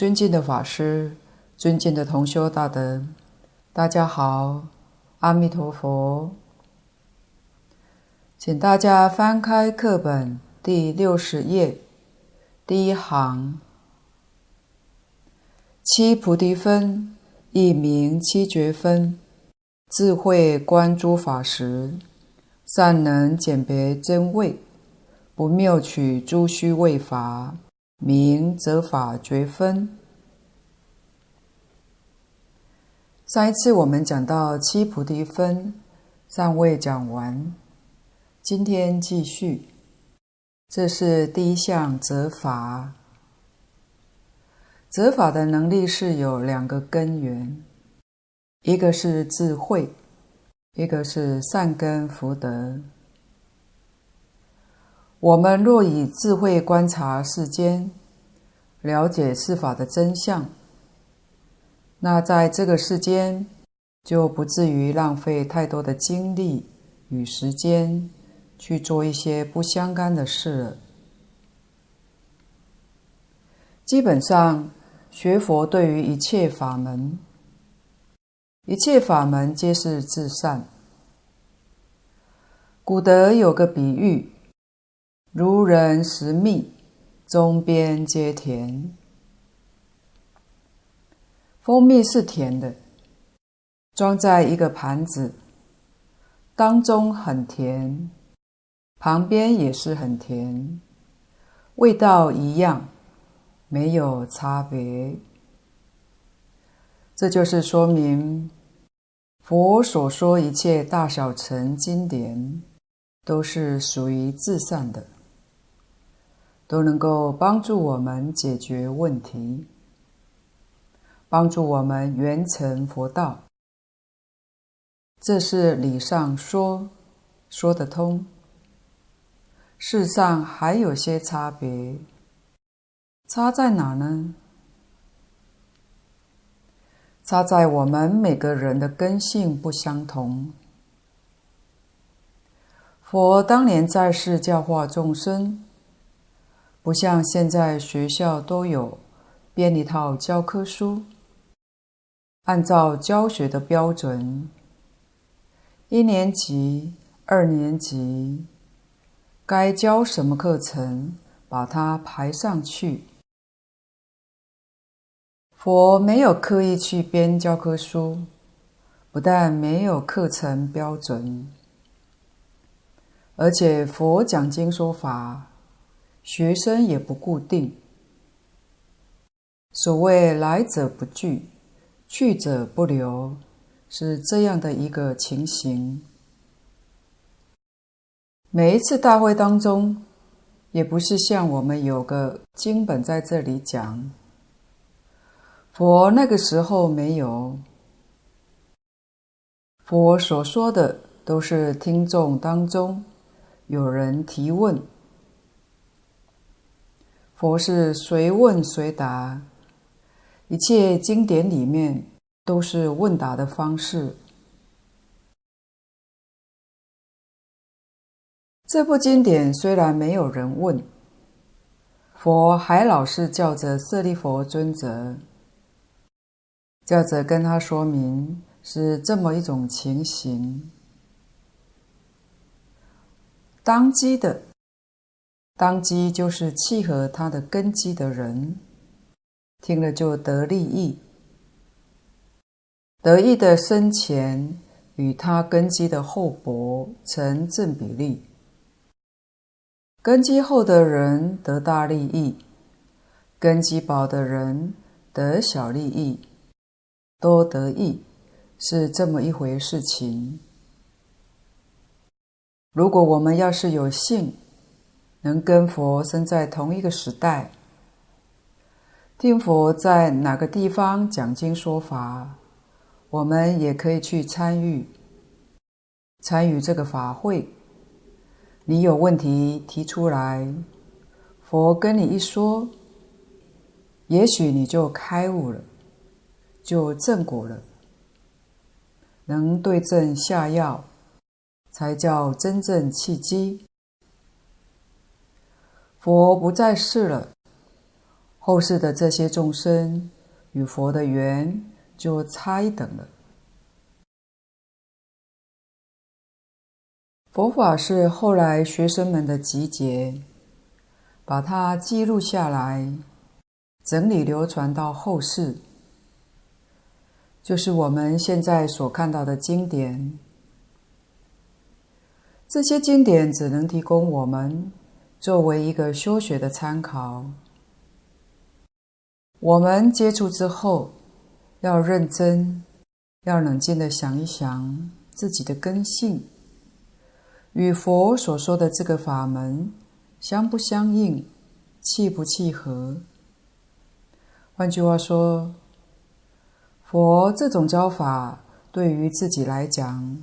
尊敬的法师，尊敬的同修大德，大家好，阿弥陀佛。请大家翻开课本第六十页，第一行，七菩提分，一名七觉分，智慧观诸法时，善能鉴别真伪，不谬取诸虚伪法。明则法觉分。上一次我们讲到七菩提分，尚未讲完，今天继续。这是第一项择法。择法的能力是有两个根源，一个是智慧，一个是善根福德。我们若以智慧观察世间，了解事法的真相，那在这个世间就不至于浪费太多的精力与时间去做一些不相干的事了。基本上，学佛对于一切法门，一切法门皆是至善。古德有个比喻。如人食蜜，中边皆甜。蜂蜜是甜的，装在一个盘子，当中很甜，旁边也是很甜，味道一样，没有差别。这就是说明，佛所说一切大小乘经典，都是属于至善的。都能够帮助我们解决问题，帮助我们圆成佛道。这是理上说，说得通。事上还有些差别，差在哪呢？差在我们每个人的根性不相同。佛当年在世教化众生。不像现在学校都有编一套教科书，按照教学的标准，一年级、二年级该教什么课程，把它排上去。佛没有刻意去编教科书，不但没有课程标准，而且佛讲经说法。学生也不固定，所谓来者不拒，去者不留，是这样的一个情形。每一次大会当中，也不是像我们有个经本在这里讲，佛那个时候没有，佛所说的都是听众当中有人提问。佛是随问随答，一切经典里面都是问答的方式。这部经典虽然没有人问，佛还老是叫着舍利佛尊者，叫着跟他说明是这么一种情形，当机的。当机就是契合他的根基的人，听了就得利益，得益的深浅与他根基的厚薄成正比例。根基厚的人得大利益，根基薄的人得小利益，多得益，是这么一回事情。如果我们要是有幸，能跟佛生在同一个时代，听佛在哪个地方讲经说法，我们也可以去参与，参与这个法会。你有问题提出来，佛跟你一说，也许你就开悟了，就正果了。能对症下药，才叫真正契机。佛不在世了，后世的这些众生与佛的缘就差一等了。佛法是后来学生们的集结，把它记录下来，整理流传到后世，就是我们现在所看到的经典。这些经典只能提供我们作为一个修学的参考。我们接触之后，要认真，要冷静地想一想自己的根性。与佛所说的这个法门相不相应，契不契合？换句话说，佛这种教法对于自己来讲，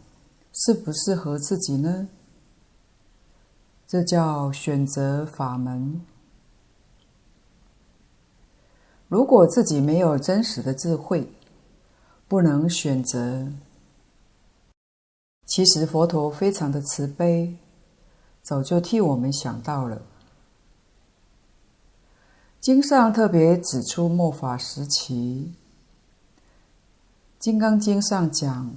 适不适合自己呢？这叫选择法门。如果自己没有真实的智慧，不能选择。其实佛陀非常的慈悲，早就替我们想到了。经上特别指出末法时期，《金刚经》上讲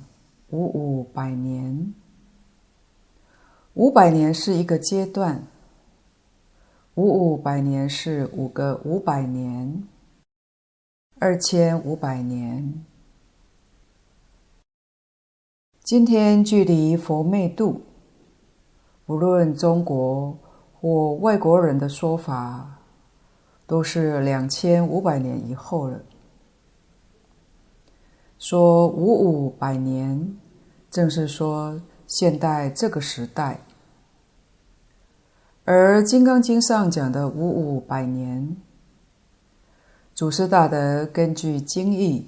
五五百年，五百年是一个阶段，五五百年是五个五百年，二千五百年。今天距离佛灭度，无论中国或外国人的说法，都是两千五百年以后了。说五五百年，正是说现代这个时代。而《金刚经》上讲的五五百年，祖师大德根据经义，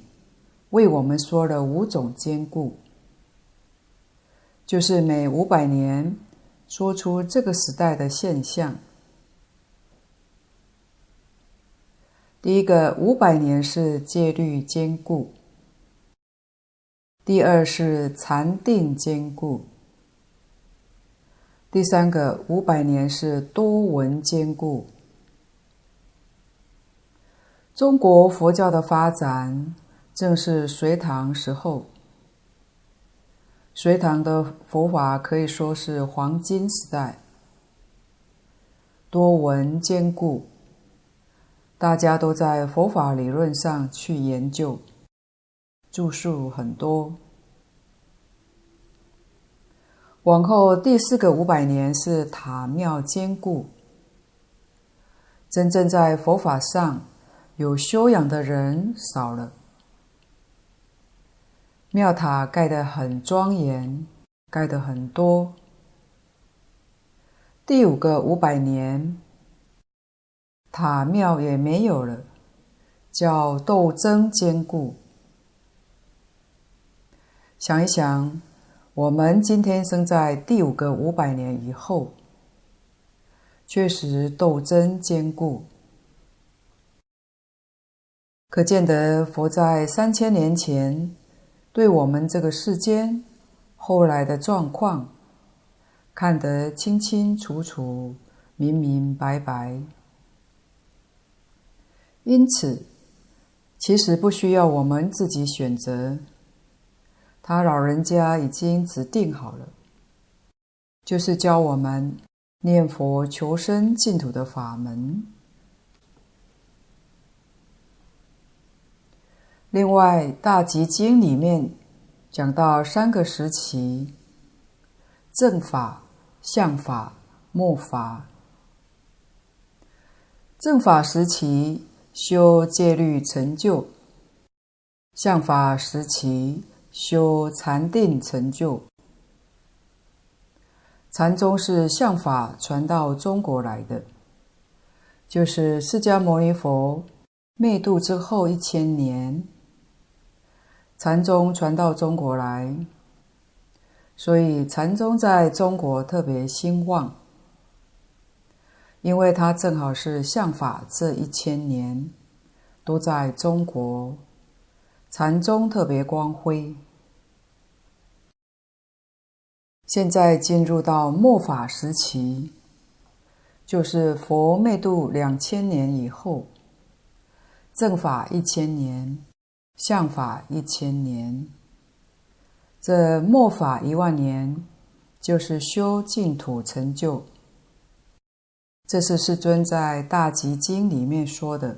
为我们说了五种坚固。就是每五百年说出这个时代的现象。第一个五百年是戒律坚固，第二是禅定坚固，第三个五百年是多闻坚固。中国佛教的发展正是隋唐时候。隋唐的佛法可以说是黄金时代，多闻坚固，大家都在佛法理论上去研究，著述很多。往后第四个五百年是塔庙坚固，真正在佛法上有修养的人少了。庙塔盖得很庄严，盖得很多。第五个五百年，塔庙也没有了，叫斗争坚固。想一想，我们今天生在第五个五百年以后，确实斗争坚固，可见得佛在三千年前。对我们这个世间后来的状况看得清清楚楚、明明白白，因此其实不需要我们自己选择，他老人家已经指定好了，就是教我们念佛求生净土的法门。另外，《大集经》里面讲到三个时期：正法、像法、末法。正法时期修戒律成就，像法时期修禅定成就。禅宗是相法传到中国来的，就是释迦牟尼佛灭度之后一千年。禅宗传到中国来，所以禅宗在中国特别兴旺，因为它正好是相法这一千年都在中国，禅宗特别光辉。现在进入到末法时期，就是佛灭度两千年以后，正法一千年，相法一千年，这末法一万年，就是修净土成就。这是世尊在《大集经》里面说的，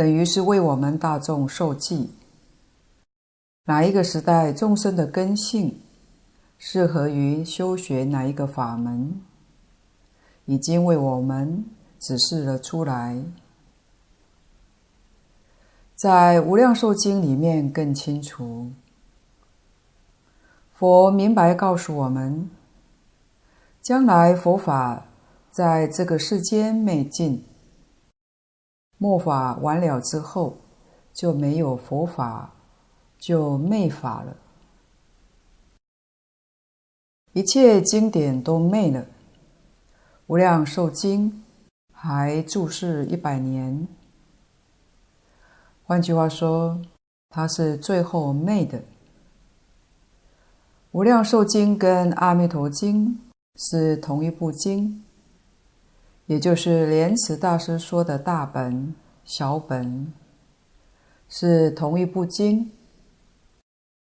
等于是为我们大众受记。哪一个时代众生的根性适合于修学哪一个法门，已经为我们指示了出来。在《无量寿经》里面更清楚，佛明白告诉我们。将来佛法在这个世间灭尽，末法完了之后，就没有佛法，就灭法了。一切经典都灭了，无量寿经还注释一百年。换句话说，它是最后灭的。无量寿经跟阿弥陀经。是同一部经，也就是莲池大师说的大本、小本，是同一部经。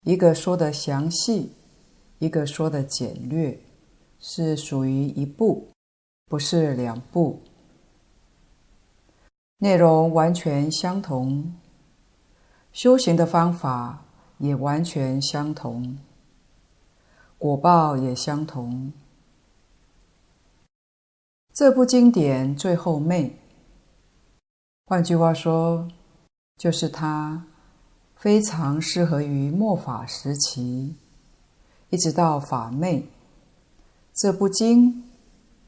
一个说的详细，一个说的简略，是属于一部，不是两部。内容完全相同，修行的方法也完全相同，果报也相同。这部经典最后灭，换句话说，就是它非常适合于末法时期，一直到法灭。这部经、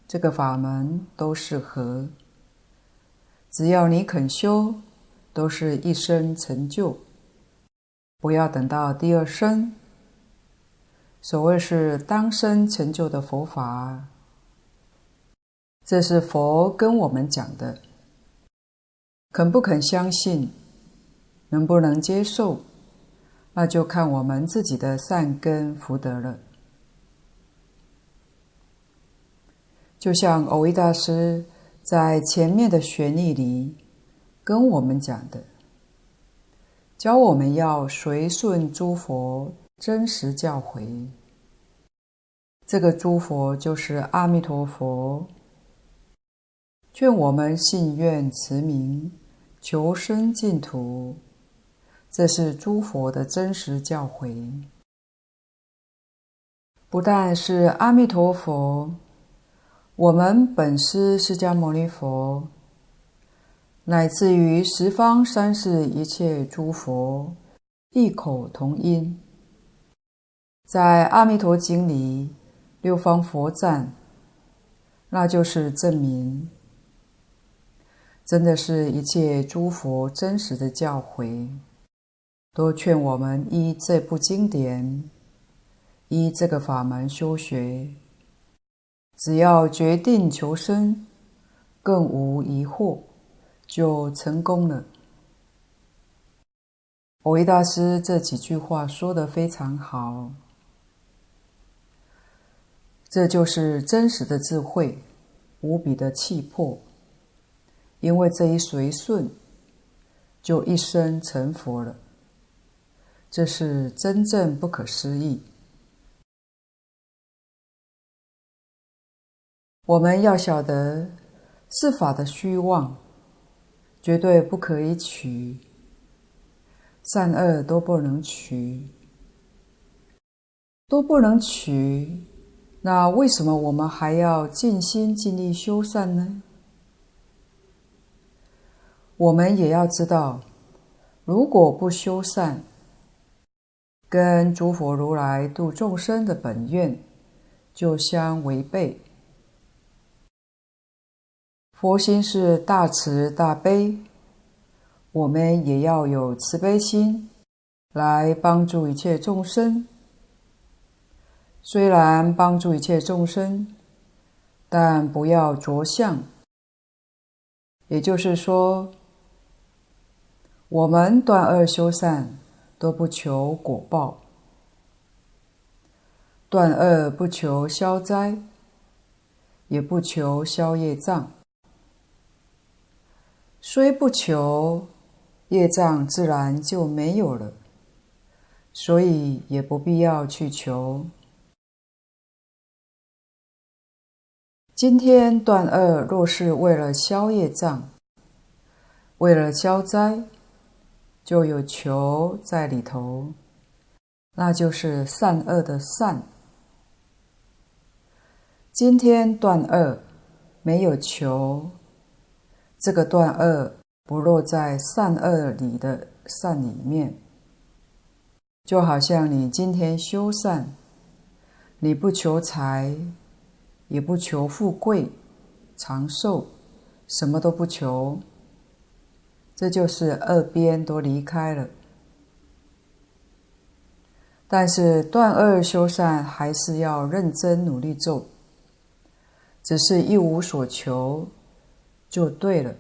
这个法门都适合，只要你肯修，都是一生成就。不要等到第二生，所谓是当生成就的佛法。这是佛跟我们讲的，肯不肯相信，能不能接受，那就看我们自己的善根福德了。就像蕅益大师在前面的旋律里跟我们讲的，教我们要随顺诸佛真实教诲。这个诸佛就是阿弥陀佛。劝我们信愿持名，求生净土，这是诸佛的真实教诲。不但是阿弥陀佛，我们本师释迦牟尼佛，乃至于十方三世一切诸佛，异口同音，在《阿弥陀经》里六方佛赞，那就是证明。真的是一切诸佛真实的教诲，都劝我们依这部经典，依这个法门修学。只要决定求生，更无疑惑，就成功了。蕅益大师这几句话说得非常好，这就是真实的智慧，无比的气魄。因为这一随顺，就一生成佛了，这是真正不可思议。我们要晓得，世法的虚妄，绝对不可以取，善恶都不能取，都不能取。那为什么我们还要尽心尽力修善呢？我们也要知道，如果不修善，跟诸佛如来度众生的本愿就相违背。佛心是大慈大悲，我们也要有慈悲心来帮助一切众生。虽然帮助一切众生，但不要着相，也就是说。我们断恶修善，都不求果报；断恶不求消灾，也不求消业障。虽不求，业障自然就没有了，所以也不必要去求。今天断恶，若是为了消业障，为了消灾，就有求在里头，那就是善恶的善。今天断恶，没有求。这个断恶不落在善恶里的善里面，就好像你今天修善，你不求财，也不求富贵、长寿，什么都不求，这就是二边都离开了。但是断恶修善还是要认真努力做，只是一无所求。就对了，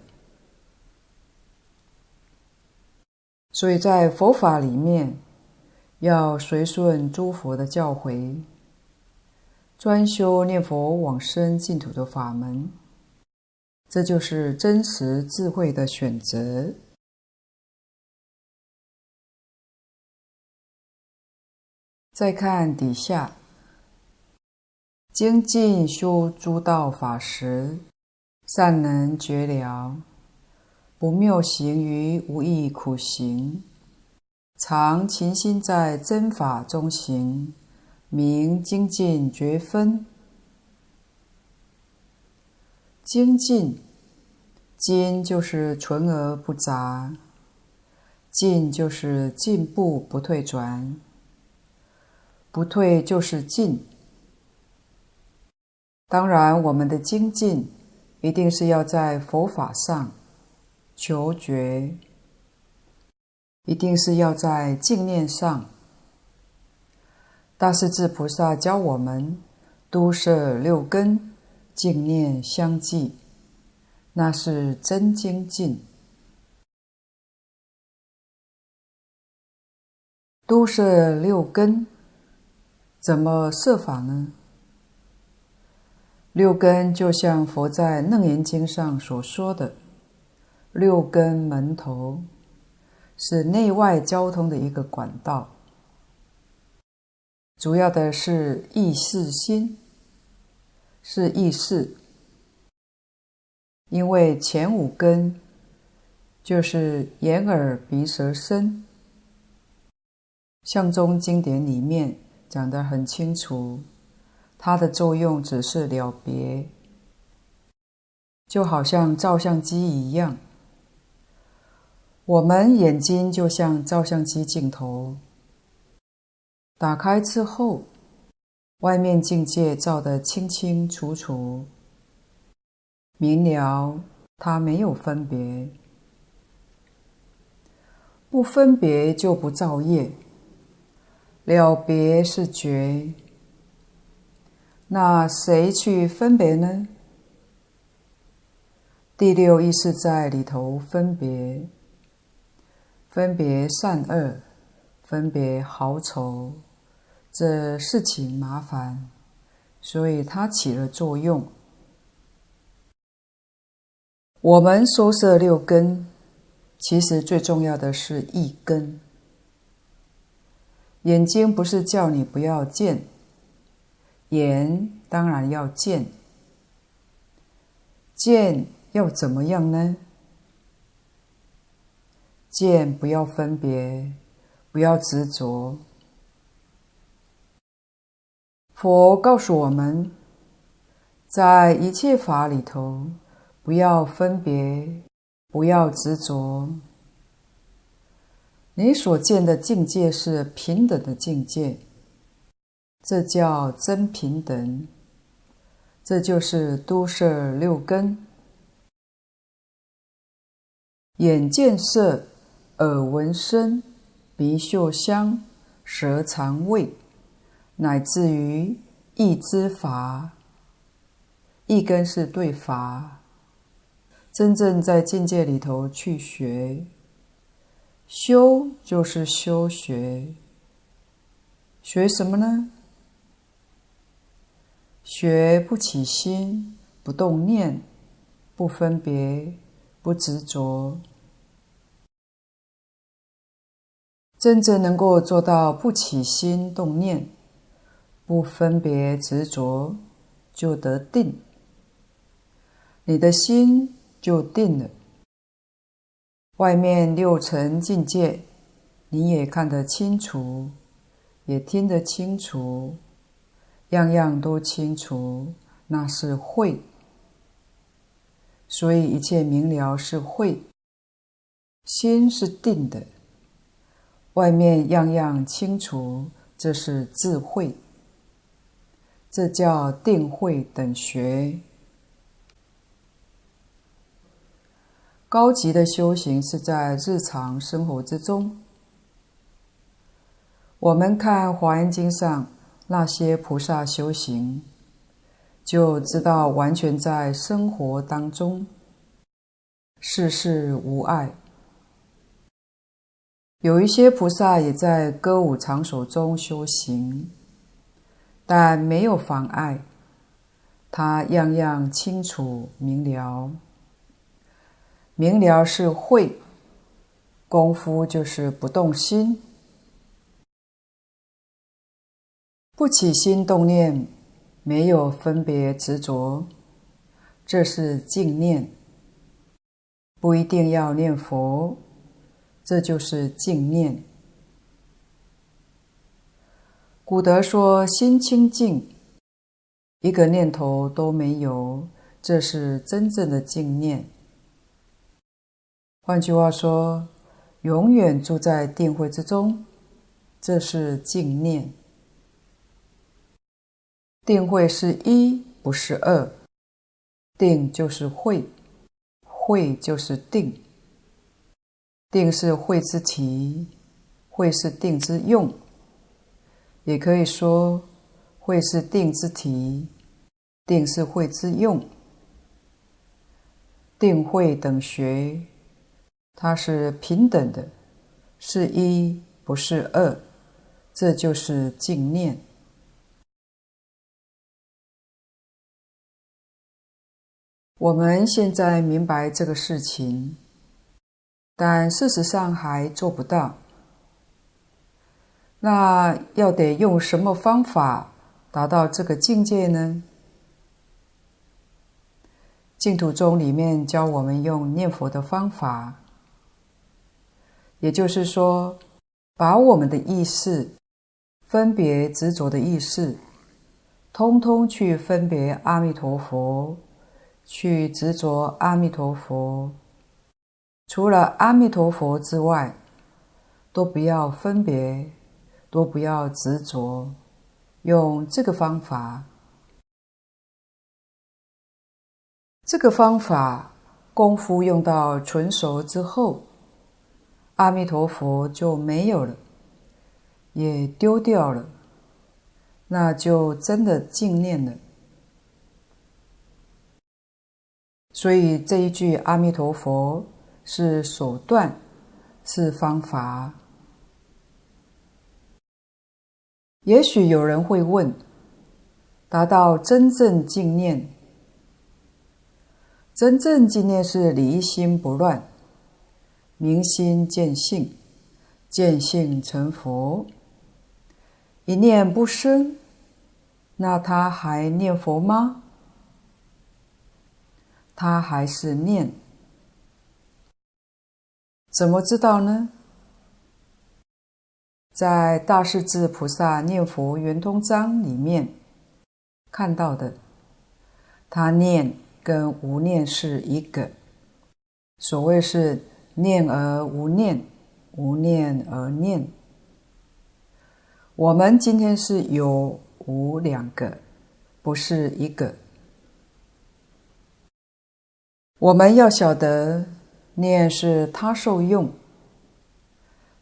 所以在佛法里面，要随顺诸佛的教诲，专修念佛往生净土的法门，这就是真实智慧的选择。再看底下，精进修诸道法时。善能觉了，不谬行于无益苦行，常勤心在真法中行，明精进觉分。精进，精就是纯而不杂，进就是进步不退转，不退就是进。当然，我们的精进。一定是要在佛法上求觉，一定是要在净念上。大势至菩萨教我们都摄六根，净念相继，那是真精进。都是六根，怎么设法呢？六根就像佛在《楞严经》上所说的六根门头，是内外交通的一个管道。主要的是意识心，是意识。因为前五根就是眼耳鼻舌身，相宗经典里面讲得很清楚。它的作用只是了别，就好像照相机一样。我们眼睛就像照相机镜头，打开之后，外面境界照得清清楚楚、明了，它没有分别，不分别就不造业，了别是觉。那谁去分别呢？第六意识在里头分别，分别善恶，分别好丑，这事情麻烦，所以它起了作用。我们收摄六根，其实最重要的是一根。眼睛不是叫你不要见。眼当然要见，见要怎么样呢？见不要分别，不要执着。佛告诉我们，在一切法里头，不要分别，不要执着。你所见的境界是平等的境界。这叫真平等，这就是都摄六根：眼见色，耳闻声，鼻嗅香，舌尝味，乃至于意知法。一根是对法，真正在境界里头去学，修就是修学，学什么呢？学不起心，不动念，不分别，不执着。真正能够做到不起心动念，不分别执着，就得定。你的心就定了，外面六层境界，你也看得清楚，也听得清楚，样样都清楚，那是慧。所以一切明了是慧，心是定的，外面样样清楚，这是智慧，这叫定慧等学。高级的修行是在日常生活之中。我们看《华严经》上那些菩萨修行，就知道完全在生活当中，事事无碍。有一些菩萨也在歌舞场所中修行，但没有妨碍，他样样清楚明了。明了是慧，功夫就是不动心，不起心动念，没有分别执着，这是净念。不一定要念佛，这就是净念。古德说：“心清净，一个念头都没有，这是真正的净念。”换句话说，永远住在定慧之中，这是净念。定慧是一，不是二。定就是慧，慧就是定。定是慧之体，慧是定之用。也可以说，慧是定之体，定是慧之用。定慧等学。它是平等的，是一，不是二，这就是净念。我们现在明白这个事情，但事实上还做不到。那要得用什么方法达到这个境界呢？净土宗里面教我们用念佛的方法。也就是说，把我们的意识、分别执着的意识，通通去分别阿弥陀佛，去执着阿弥陀佛。除了阿弥陀佛之外，都不要分别，都不要执着。用这个方法，这个方法功夫用到纯熟之后。阿弥陀佛就没有了，也丢掉了，那就真的净念了。所以这一句阿弥陀佛是手段，是方法。也许有人会问：达到真正净念，真正净念是离心不乱。明心见性，见性成佛。一念不生，那他还念佛吗？他还是念。怎么知道呢？在《大势至菩萨念佛圆通章》里面看到的，他念跟无念是一个。所谓是。念而无念，无念而念。我们今天是有无两个，不是一个。我们要晓得，念是他受用，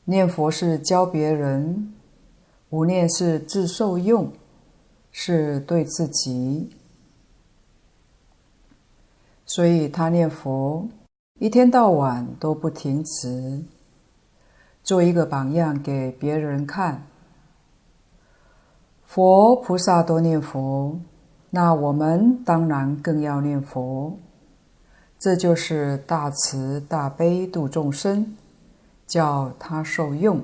念佛是教别人，无念是自受用，是对自己。所以他念佛。一天到晚都不停止，做一个榜样给别人看。佛菩萨都念佛，那我们当然更要念佛。这就是大慈大悲度众生，叫他受用。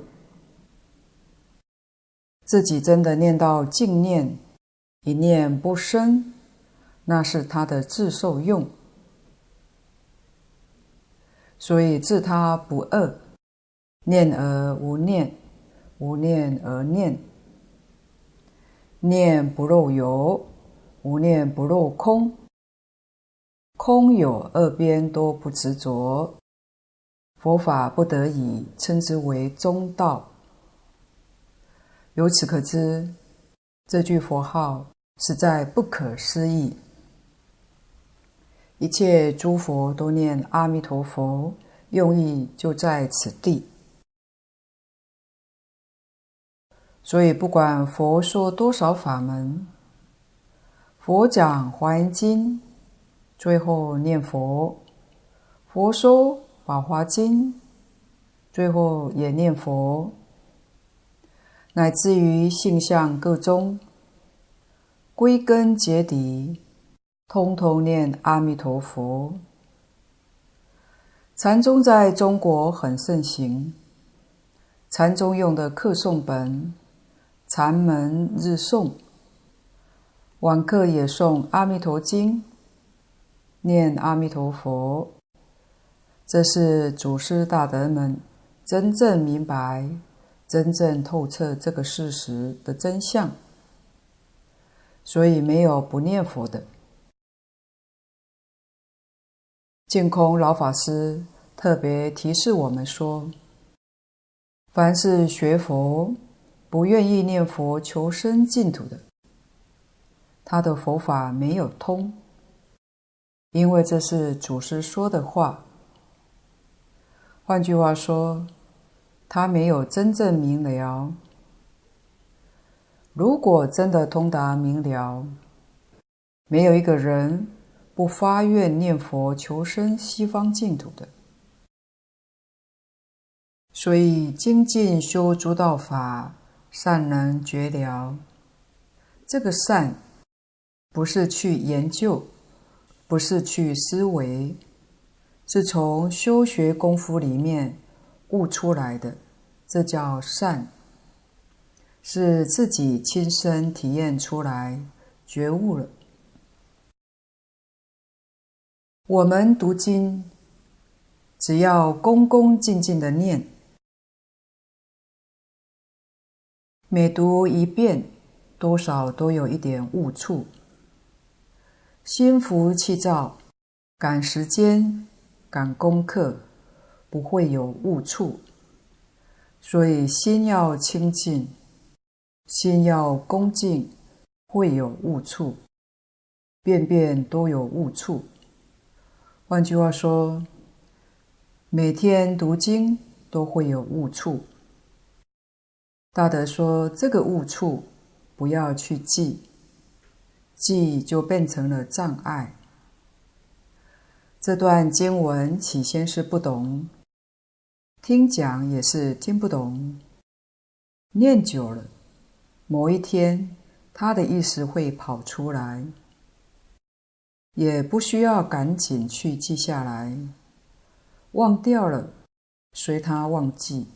自己真的念到净念，一念不生，那是他的自受用。所以自他不二，念而无念，无念而念，念不漏有，无念不漏空。空有二边都不执着，佛法不得已称之为中道。由此可知，这句佛号实在不可思议。一切诸佛都念阿弥陀佛，用意就在此地。所以，不管佛说多少法门，佛讲《华严经》。最后念佛，佛说《法华经》，最后也念佛，乃至于性相各宗，归根结底，通通念阿弥陀佛。禅宗在中国很盛行，禅宗用的课诵本，禅门日诵，晚课也诵《阿弥陀经》。念阿弥陀佛，这是祖师大德们真正明白、真正透彻这个事实的真相，所以没有不念佛的。净空老法师特别提示我们说：凡是学佛不愿意念佛求生净土的，他的佛法没有通。因为这是祖师说的话，换句话说，他没有真正明了。如果真的通达明了，没有一个人不发愿念佛求生西方净土的。所以精进修诸道法，善能觉了。这个善，不是去研究。不是去思维，是从修学功夫里面悟出来的，这叫善，是自己亲身体验出来，觉悟了。我们读经，只要恭恭敬敬的念，每读一遍，多少都有一点误触。心浮气躁，赶时间，赶功课，不会有误触。所以心要清净，心要恭敬，会有误触，遍遍都有误触。换句话说，每天读经都会有误处。大德说，这个误处不要去记。记就变成了障碍。这段经文起先是不懂，听讲也是听不懂。念久了，某一天，他的意思会跑出来，也不需要赶紧去记下来，忘掉了，随他忘记。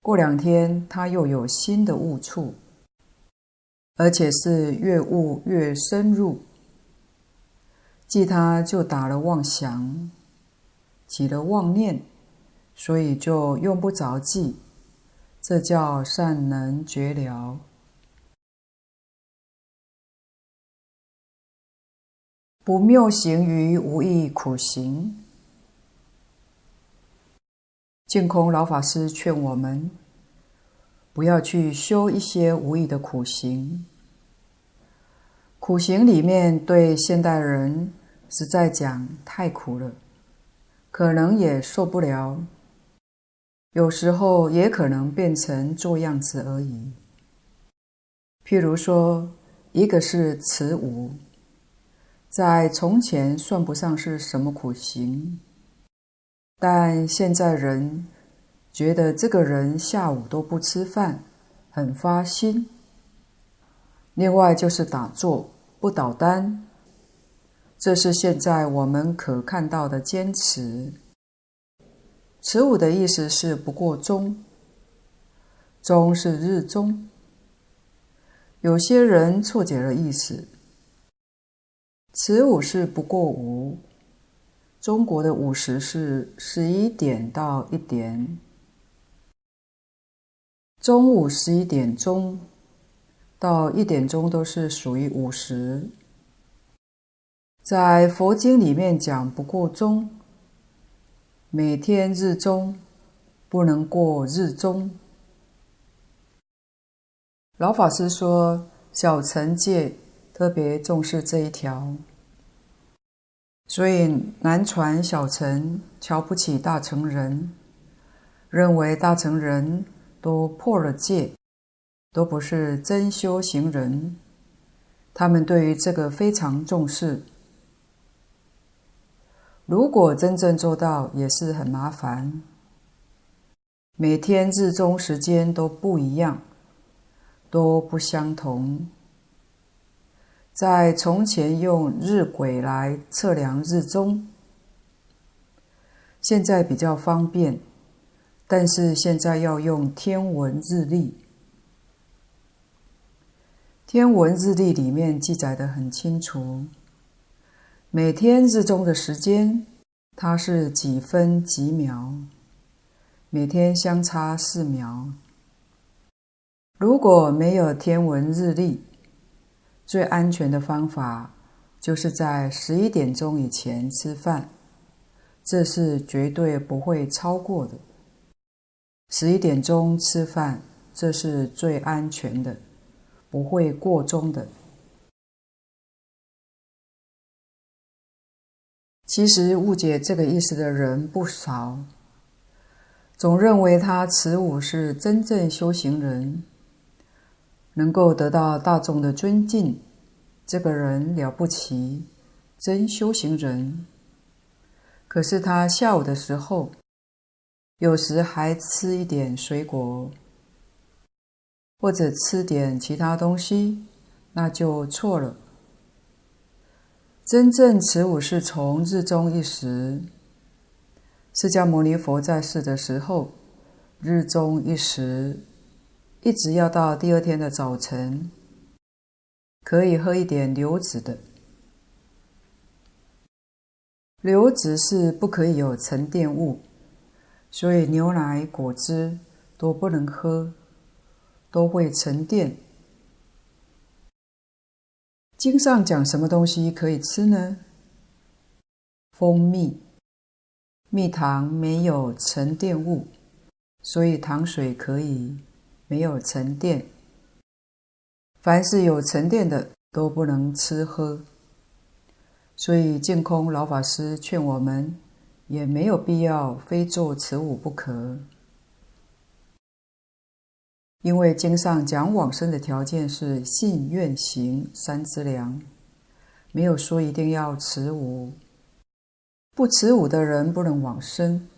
过两天，他又有新的悟处。而且是越悟越深入，记他就打了妄想，起了妄念，所以就用不着记，这叫善能觉了。不谬行于无益苦行。净空老法师劝我们。不要去修一些无益的苦行，苦行里面对现代人实在讲太苦了，可能也受不了，有时候也可能变成做样子而已。譬如说，一个是慈无，在从前算不上是什么苦行，但现在人。觉得这个人下午都不吃饭，很发心。另外就是打坐不倒单，这是现在我们可看到的坚持。此五的意思是不过中，中是日中。有些人错解了意思，此五是不过午。中国的午时是十一点到一点，中午十一点钟到一点钟都是属于午时。在佛经里面讲不过中，每天日中不能过日中。老法师说，小乘戒特别重视这一条，所以南传小乘瞧不起大乘人，认为大乘人都破了戒，都不是真修行人。他们对于这个非常重视。如果真正做到，也是很麻烦。每天日中时间都不一样，都不相同。在从前用日晷来测量日中，现在比较方便，但是现在要用天文日历。天文日历里面记载得很清楚。每天日中的时间，它是几分几秒？每天相差四秒。如果没有天文日历，最安全的方法就是在十一点钟以前吃饭，这是绝对不会超过的。十一点钟吃饭，这是最安全的，不会过钟的。其实误解这个意思的人不少，总认为他此五是真正修行人，能够得到大众的尊敬，这个人了不起，真修行人。可是他下午的时候，有时还吃一点水果，或者吃点其他东西，那就错了。真正此五是从日中一时，释迦牟尼佛在世的时候，日中一时，一直要到第二天的早晨，可以喝一点流质的。流质是不可以有沉淀物，所以牛奶、果汁都不能喝，都会沉淀。经上讲什么东西可以吃呢？蜂蜜，蜜糖没有沉淀物，所以糖水可以没有沉淀。凡是有沉淀的都不能吃喝。所以净空老法师劝我们，也没有必要非做此五不可。因为经上讲往生的条件是信愿行三资粮，没有说一定要持五，不持五的人不能往生，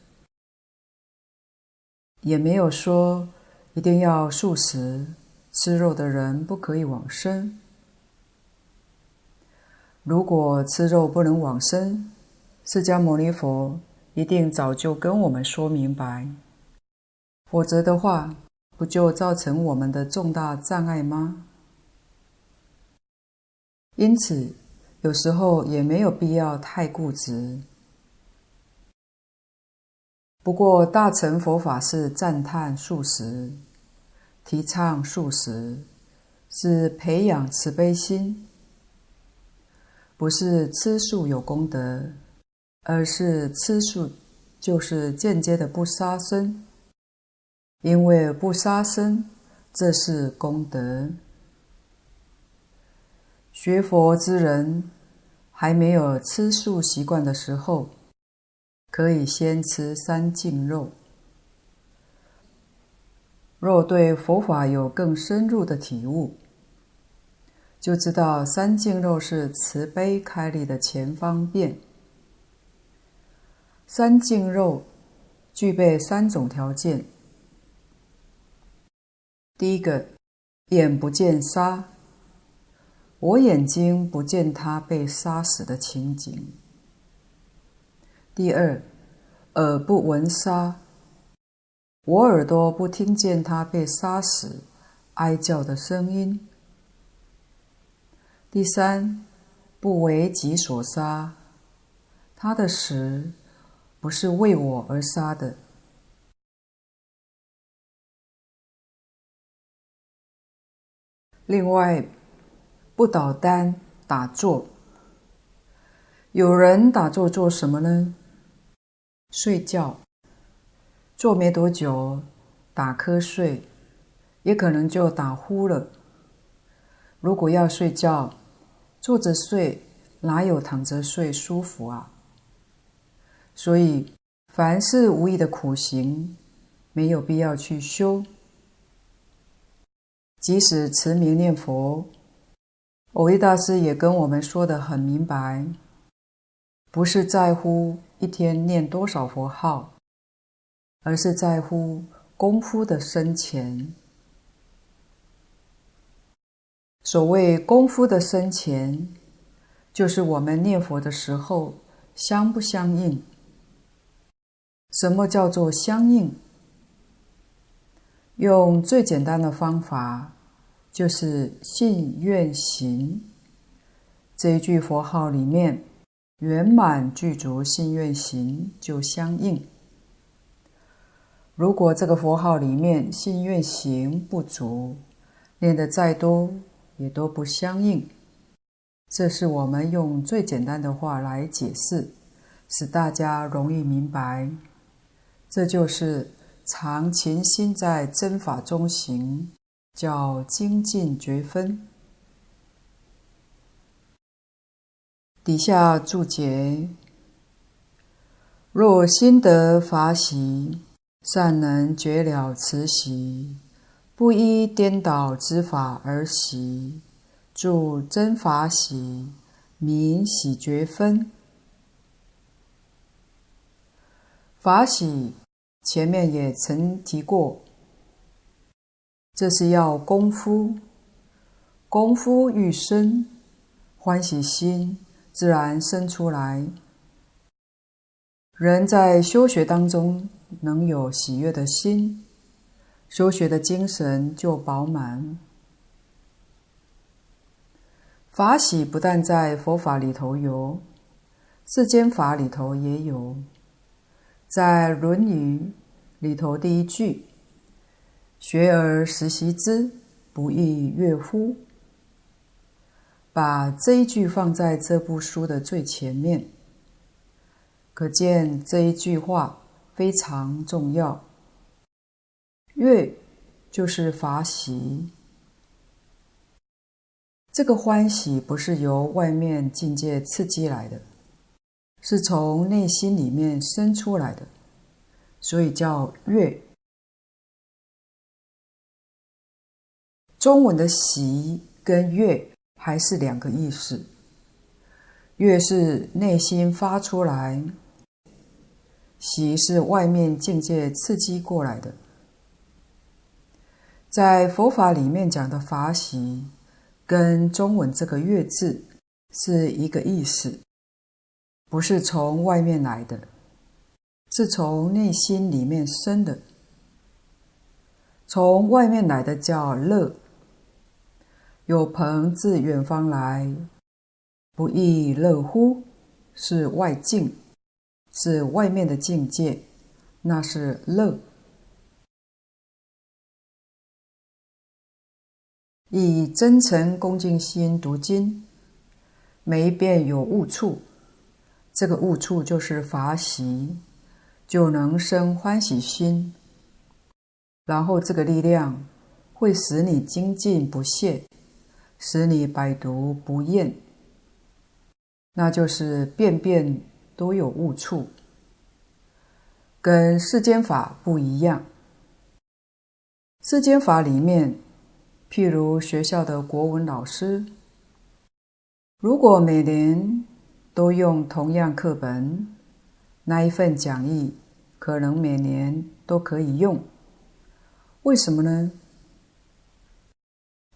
也没有说一定要素食，吃肉的人不可以往生。如果吃肉不能往生，释迦牟尼佛一定早就跟我们说明白，否则的话。不就造成我们的重大障碍吗？因此，有时候也没有必要太固执。不过，大乘佛法是赞叹素食，提倡素食，是培养慈悲心，不是吃素有功德，而是吃素就是间接的不杀生。因为不杀生，这是功德。学佛之人还没有吃素习惯的时候，可以先吃三净肉。若对佛法有更深入的体悟，就知道三净肉是慈悲开立的前方便。三净肉具备三种条件。第一个，眼不见杀，我眼睛不见他被杀死的情景。第二，耳不闻杀，我耳朵不听见他被杀死、哀叫的声音。第三，不为己所杀，他的死不是为我而杀的。另外，不倒单打坐，有人打坐做什么呢？睡觉，坐没多久，打瞌睡，也可能就打呼了。如果要睡觉，坐着睡哪有躺着睡舒服啊？所以，凡是无益的苦行，没有必要去修。即使持名念佛，蕅益大师也跟我们说得很明白，不是在乎。一天念多少佛号，而是在乎功夫的深浅。所谓功夫的深浅，就是我们念佛的时候相不相应。什么叫做相应？用最简单的方法，就是信愿行这一句佛号里面。圆满具足信愿行就相应。如果这个佛号里面信愿行不足，念得再多也都不相应。这是我们用最简单的话来解释，使大家容易明白。这就是常勤心在真法中行，叫精进觉分。底下注解：若心得法喜，善能觉了此喜，不依颠倒之法而喜，住真法喜，名喜觉分。法喜前面也曾提过，这是要功夫，功夫愈深，欢喜心。自然生出来。人在修学当中能有喜悦的心，修学的精神就饱满。法喜不但在佛法里头有，世间法里头也有。在《论语》里头第一句：“学而时习之，不亦说乎？”把这一句放在这部书的最前面，可见这一句话非常重要。悦就是法喜，这个欢喜不是由外面境界刺激来的，是从内心里面生出来的，所以叫悦。中文的喜跟悦。还是两个意思，悦是内心发出来，喜是外面境界刺激过来的。在佛法里面讲的法喜，跟中文这个悦字是一个意思，不是从外面来的，是从内心里面生的。从外面来的叫乐。有朋自远方来，不亦乐乎？是外境，是外面的境界，那是乐。以真诚恭敬心读经，每一遍有悟处，这个悟处就是法喜，就能生欢喜心，然后这个力量会使你精进不懈。使你百读不厌，那就是遍遍都有误处，跟世间法不一样。世间法里面，譬如学校的国文老师，如果每年都用同样课本，那一份讲义可能每年都可以用，为什么呢？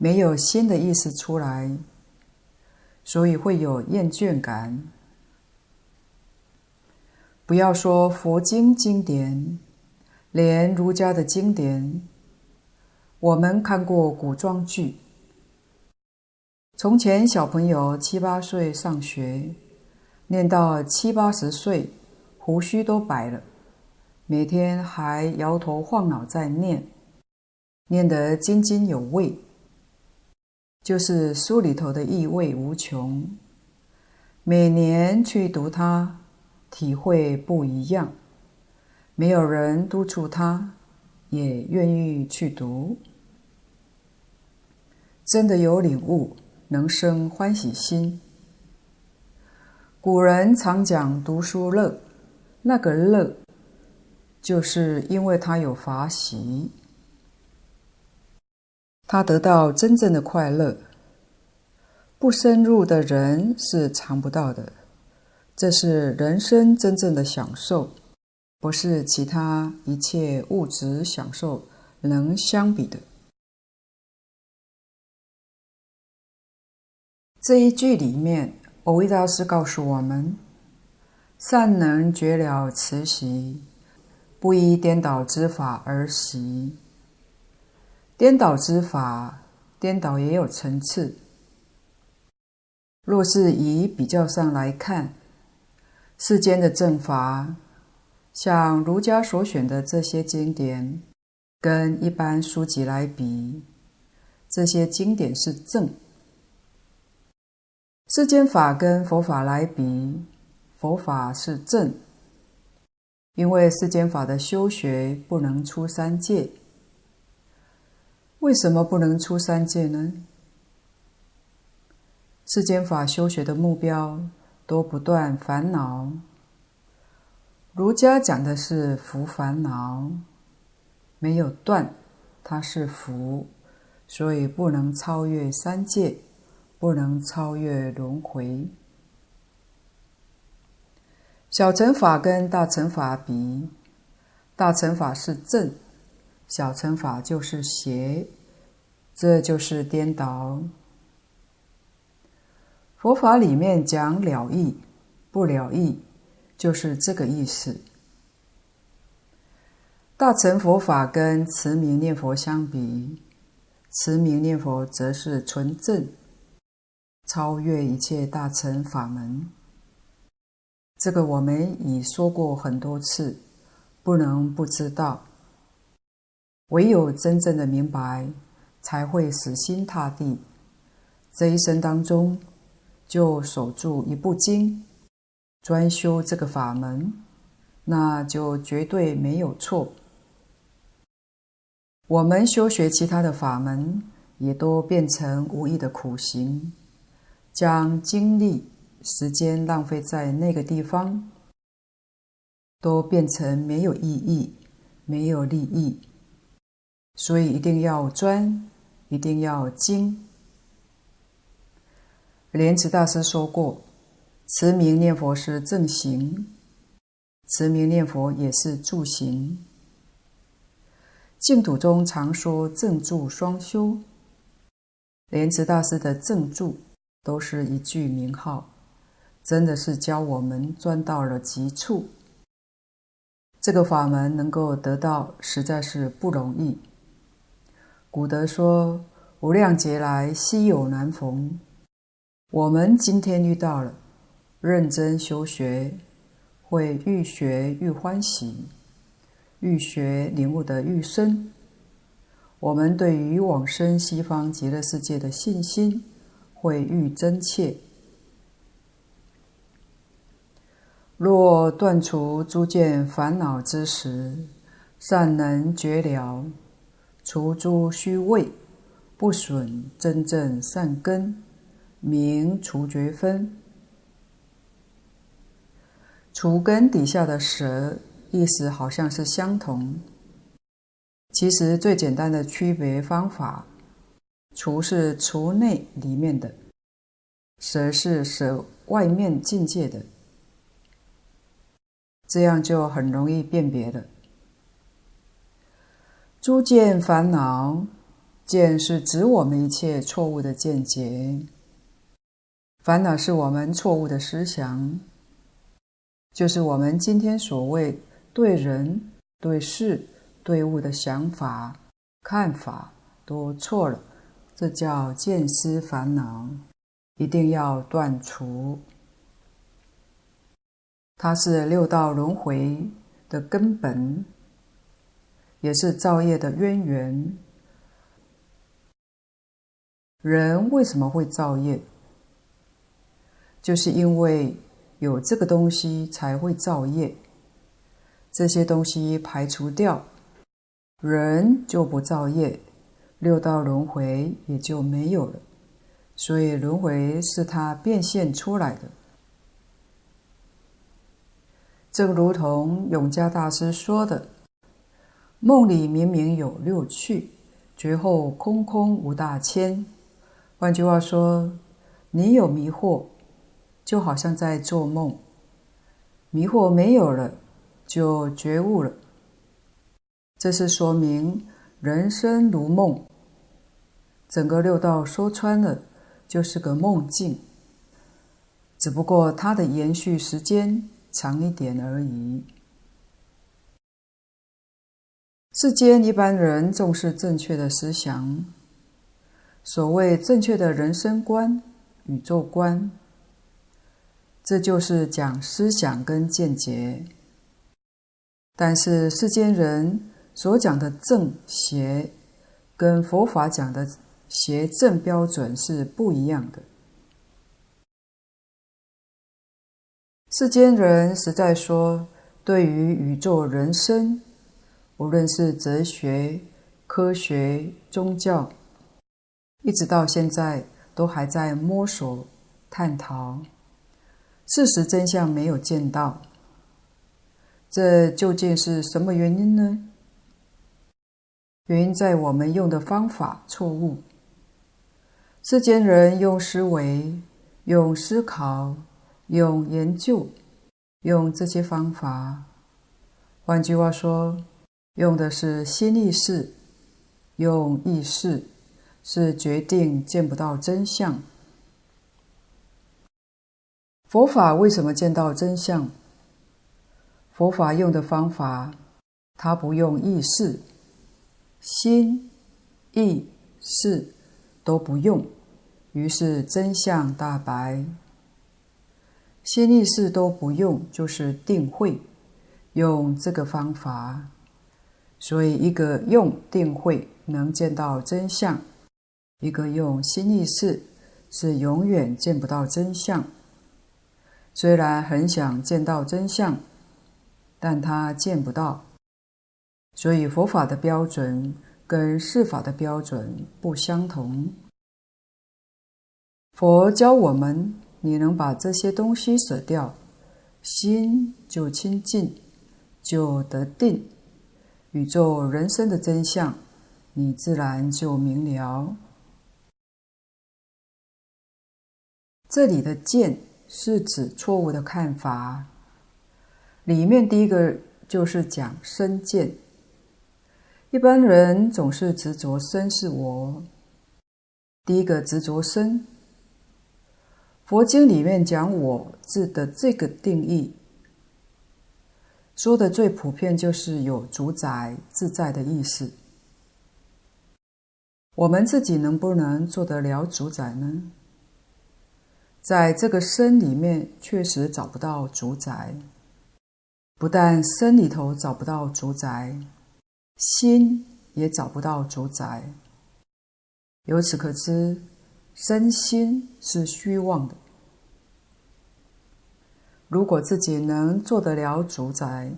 没有新的意思出来，所以会有厌倦感。不要说佛经经典，连儒家的经典，我们看过古装剧。从前小朋友七八岁上学，念到七八十岁，胡须都白了，每天还摇头晃脑在念，念得津津有味。就是书里头的意味无穷，每年去读它，体会不一样。没有人督促他，也愿意去读。真的有领悟，能生欢喜心。古人常讲读书乐，那个乐，就是因为他有法喜。他得到真正的快乐，不深入的人是尝不到的。这是人生真正的享受，不是其他一切物质享受能相比的。这一句里面，蕅益大师告诉我们：善能绝了慈喜，不依颠倒之法而习。颠倒之法，颠倒也有层次。若是以比较上来看，世间的正法，像儒家所选的这些经典，跟一般书籍来比，这些经典是正；世间法跟佛法来比，佛法是正。因为世间法的修学不能出三界。为什么不能出三界呢？世间法修学的目标都不断烦恼，儒家讲的是伏烦恼，没有断，它是伏，所以不能超越三界，不能超越轮回。小乘法跟大乘法比，大乘法是正。小乘法就是邪，这就是颠倒。佛法里面讲了义，不了义，就是这个意思。大乘佛法跟持名念佛相比，持名念佛则是纯正，超越一切大乘法门。这个我们已说过很多次，不能不知道。唯有真正的明白，才会死心塌地。这一生当中，就守住一部经，专修这个法门，那就绝对没有错。我们修学其他的法门，也都变成无益的苦行，将精力、时间浪费在那个地方，都变成没有意义、没有利益。所以一定要专，一定要精。莲池大师说过：“持名念佛是正行，持名念佛也是助行。”净土中常说正助双修，莲池大师的正助都是一句名号，真的是教我们专到了极处。这个法门能够得到，实在是不容易。古德说：“无量劫来，稀有难逢。”我们今天遇到了，认真修学，会愈学愈欢喜，愈学领悟得愈深。我们对于往生西方极乐世界的信心会愈真切。若断除诸见烦恼之时，善能绝了。除诸虚伪，不损真正善根，名除绝分。除根底下的舌，意思好像是相同。其实最简单的区别方法，除是除内里面的，舌是舌外面境界的，这样就很容易辨别了。诸见烦恼，见是指我们一切错误的见解。烦恼是我们错误的思想，就是我们今天所谓对人、对事、对物的想法、看法都错了，这叫见思烦恼，一定要断除。它是六道轮回的根本，也是造业的渊源。人为什么会造业？就是因为有这个东西才会造业，这些东西排除掉，人就不造业，六道轮回也就没有了。所以轮回是他变现出来的。正如同永嘉大师说的：“梦里明明有六趣，觉后空空无大千。”换句话说，你有迷惑。就好像在做梦，迷惑没有了，就觉悟了。这是说明人生如梦，整个六道说穿了，就是个梦境，只不过它的延续时间长一点而已。世间一般人重视正确的思想，所谓正确的人生观、宇宙观。这就是讲思想跟见解，但是世间人所讲的正邪，跟佛法讲的邪正标准是不一样的。世间人实在说，对于宇宙人生，无论是哲学、科学、宗教，一直到现在都还在摸索、探讨。事实真相没有见到，这究竟是什么原因呢？原因在我们用的方法错误。世间人用思维、用思考、用研究、用这些方法，换句话说，用的是心意识，用意识是决定见不到真相。佛法为什么见到真相？佛法用的方法，它不用意识、心、意、识都不用，于是真相大白。心意识都不用，就是定慧，用这个方法，所以一个用定慧能见到真相，一个用心意识是永远见不到真相。虽然很想见到真相，但他见不到，所以佛法的标准跟世法的标准不相同。佛教我们，你能把这些东西舍掉，心就清净，就得定，宇宙人生的真相，你自然就明了。这里的见。是指错误的看法。里面第一个就是讲身见。一般人总是执着身是我。第一个执着身。佛经里面讲“我”字的这个定义，说的最普遍就是有主宰、自在的意思。我们自己能不能做得了主宰呢？在这个身里面，确实找不到主宰。不但身里头找不到主宰，心也找不到主宰。由此可知，身心是虚妄的。如果自己能做得了主宰，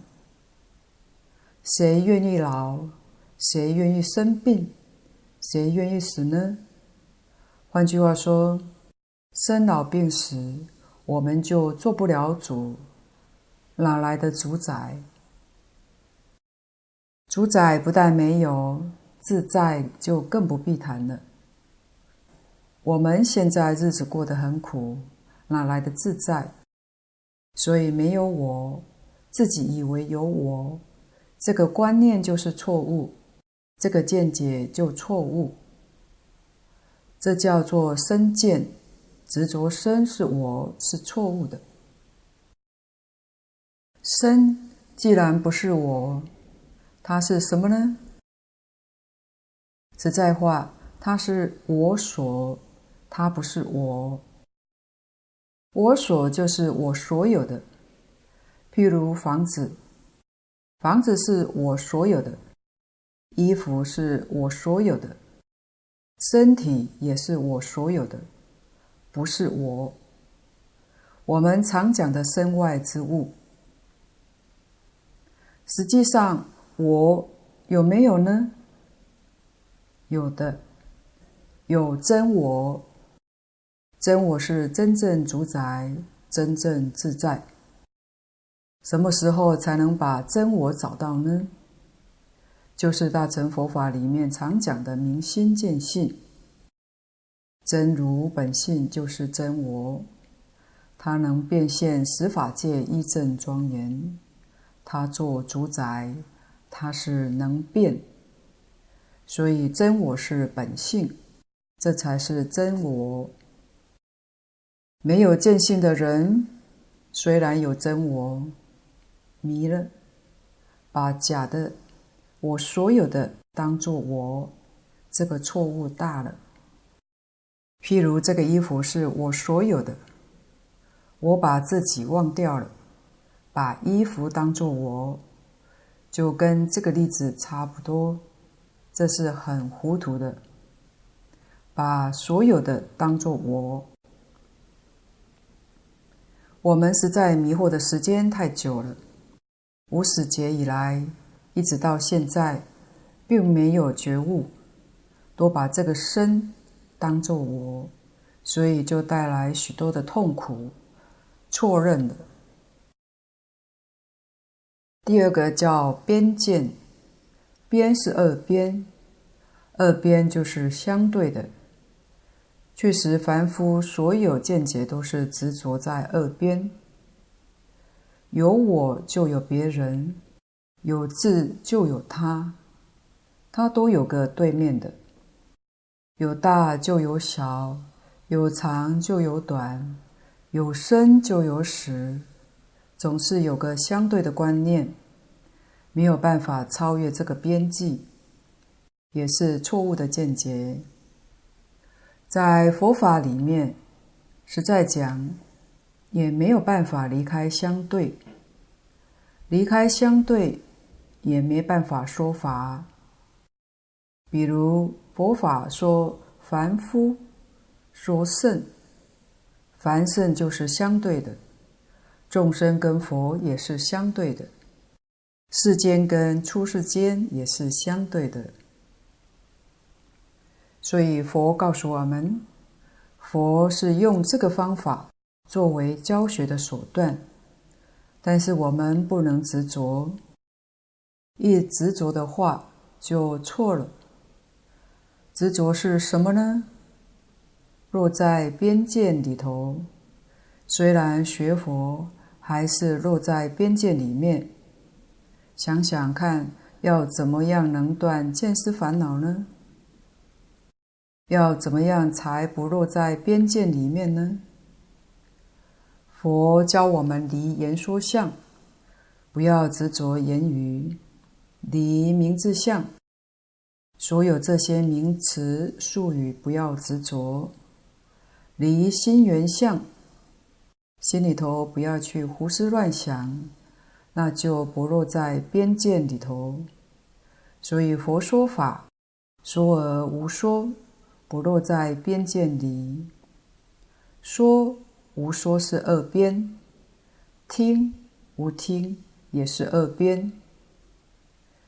谁愿意老？谁愿意生病？谁愿意死呢？换句话说。生老病死，我们就做不了主，哪来的主宰？主宰不但没有，自在就更不必谈了。我们现在日子过得很苦，哪来的自在？所以没有我，自己以为有我，这个观念就是错误，这个见解就错误，这叫做身见。执着身是我是错误的。身既然不是我，它是什么呢？实在话，它是我所，它不是我。我所就是我所有的，譬如房子，房子是我所有的，衣服是我所有的，身体也是我所有的，不是我。我们常讲的身外之物，实际上我有没有呢？有的，有真我，真我是真正主宰、真正自在。什么时候才能把真我找到呢？就是大乘佛法里面常讲的明心见性，真如本性就是真我，它能变现十法界一正庄严，它做主宰，它是能变。所以，真我是本性，这才是真我。没有见性的人，虽然有真我，迷了，把假的我所有的当作我，这个错误大了。譬如这个衣服是我所有的，我把自己忘掉了，把衣服当作我，就跟这个例子差不多。这是很糊涂的，把所有的当作我。我们实在迷惑的时间太久了，无始劫以来，一直到现在，并没有觉悟，都把这个身当作我，所以就带来许多的痛苦，错认了。第二个叫边见。边是二边，二边就是相对的。确实，凡夫所有见解都是执着在二边，有我就有别人，有自就有他，它都有个对面的，有大就有小，有长就有短，有生就有死，总是有个相对的观念。没有办法超越这个边际，也是错误的见解。在佛法里面，实在讲，也没有办法离开相对，离开相对，也没办法说法。比如佛法说凡夫，说圣，凡圣就是相对的，众生跟佛也是相对的。世间跟出世间也是相对的，所以佛告诉我们，佛是用这个方法作为教学的手段，但是我们不能执着，一执着的话就错了。执着是什么呢？落在边界里头，虽然学佛，还是落在边界里面。想想看，要怎么样能断见思烦恼呢？要怎么样才不落在边界里面呢？佛教我们离言说相，不要执着言语；离名字相，所有这些名词术语不要执着；离心缘相，心里头不要去胡思乱想。那就不落在边界里头，所以佛说法说而无说，不落在边界里；说无说是二边，听无听也是二边。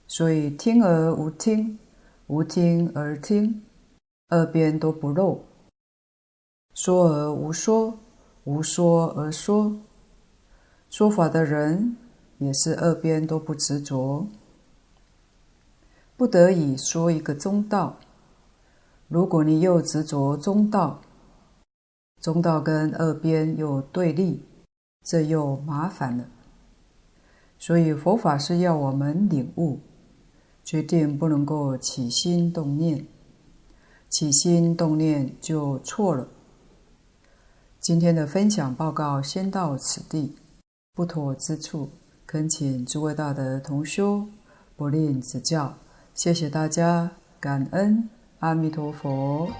所以听而无听，无听而听，二边都不漏；说而无说，无说而说，说法的人。也是二边都不执着，不得已说一个中道。如果你又执着中道，中道跟二边又对立，这又麻烦了。所以佛法是要我们领悟，决定不能够起心动念，起心动念就错了。今天的分享报告先到此地，不妥之处，恳请诸位大德同修不吝指教。谢谢大家，感恩阿弥陀佛。